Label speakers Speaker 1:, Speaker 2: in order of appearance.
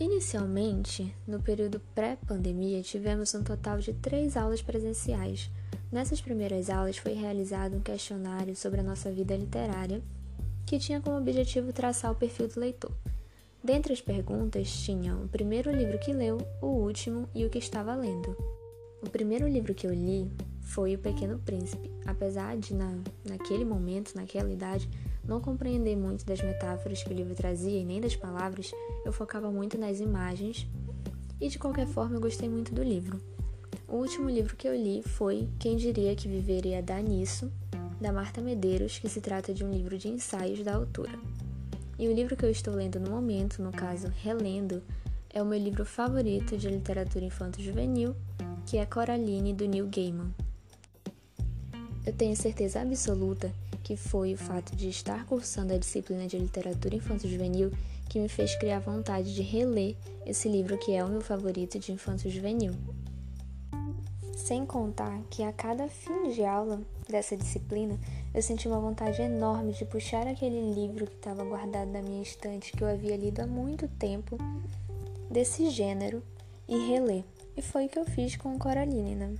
Speaker 1: Inicialmente, no período pré-pandemia, tivemos um total de três aulas presenciais. Nessas primeiras aulas foi realizado um questionário sobre a nossa vida literária, que tinha como objetivo traçar o perfil do leitor. Dentre as perguntas tinham o primeiro livro que leu, o último e o que estava lendo. O primeiro livro que eu li foi O Pequeno Príncipe, apesar de, na, naquele momento, naquela idade, não compreender muito das metáforas que o livro trazia e nem das palavras, eu focava muito nas imagens e de qualquer forma eu gostei muito do livro. O último livro que eu li foi Quem Diria que Viveria Dar Nisso, da Marta Medeiros, que se trata de um livro de ensaios da autora. E o livro que eu estou lendo no momento, no caso, relendo, é o meu livro favorito de literatura infanto-juvenil, que é Coraline, do Neil Gaiman. Eu tenho certeza absoluta que foi o fato de estar cursando a disciplina de literatura infanto-juvenil que me fez criar vontade de reler esse livro que é o meu favorito de infanto-juvenil. Sem contar que a cada fim de aula dessa disciplina, eu senti uma vontade enorme de puxar aquele livro que estava guardado na minha estante que eu havia lido há muito tempo desse gênero e reler. E foi o que eu fiz com Coraline, né?